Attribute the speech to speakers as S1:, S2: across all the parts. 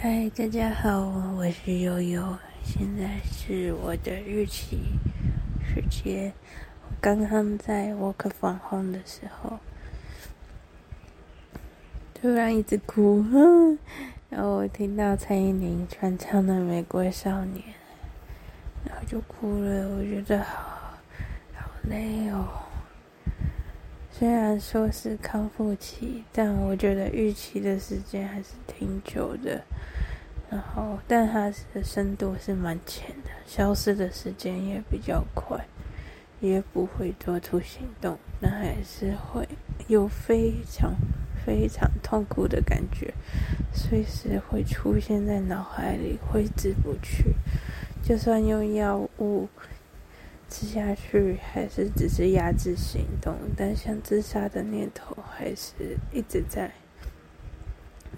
S1: 嗨，大家好，我是悠悠，现在是我的日期时间。我刚刚在 work from home 的时候，突然一直哭，然后我听到蔡依林传唱的《玫瑰少年》，然后就哭了。我觉得好好累哦。虽然说是康复期，但我觉得预期的时间还是挺久的。然后，但它的深度是蛮浅的，消失的时间也比较快，也不会做出行动，但还是会有非常非常痛苦的感觉，随时会出现在脑海里，挥之不去。就算用药物。吃下去还是只是压制行动，但想自杀的念头还是一直在。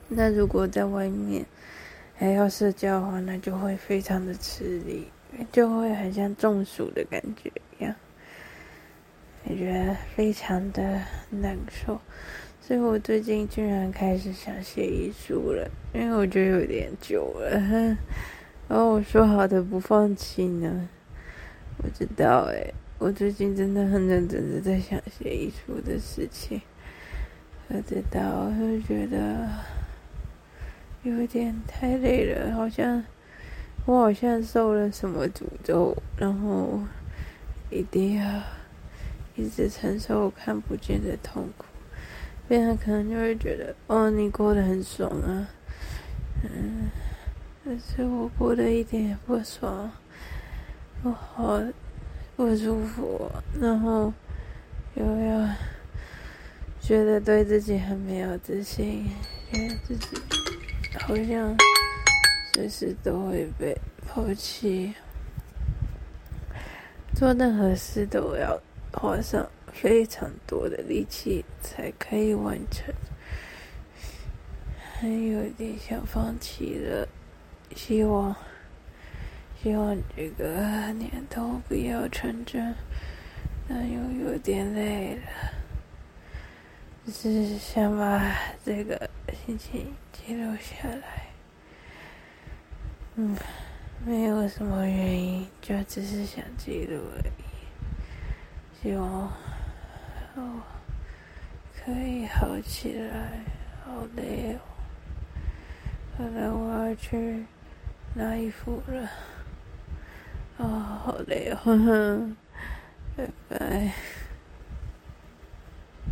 S1: 那如果在外面还要社交的话，那就会非常的吃力，就会很像中暑的感觉一样，我觉非常的难受。所以我最近居然开始想写遗书了，因为我觉得有点久了。然后我说好的不放弃呢？不知道诶，我最近真的很认真的在想写遗书的事情。不知道，我就觉得有点太累了，好像我好像受了什么诅咒，然后一定要一直承受我看不见的痛苦。别人可能就会觉得，哦，你过得很爽啊，嗯，但是我过得一点也不爽。我好不舒服，然后又要觉得对自己很没有自信，觉得自己好像随时都会被抛弃，做任何事都要花上非常多的力气才可以完成，还有点想放弃了，希望。希望这个念头不要成真，但又有点累了。只是想把这个心情记录下来，嗯，没有什么原因，就只是想记录而已。希望我可以好起来，好累哦。后来我要去拿衣服了。啊、好累哦，呵呵，拜拜。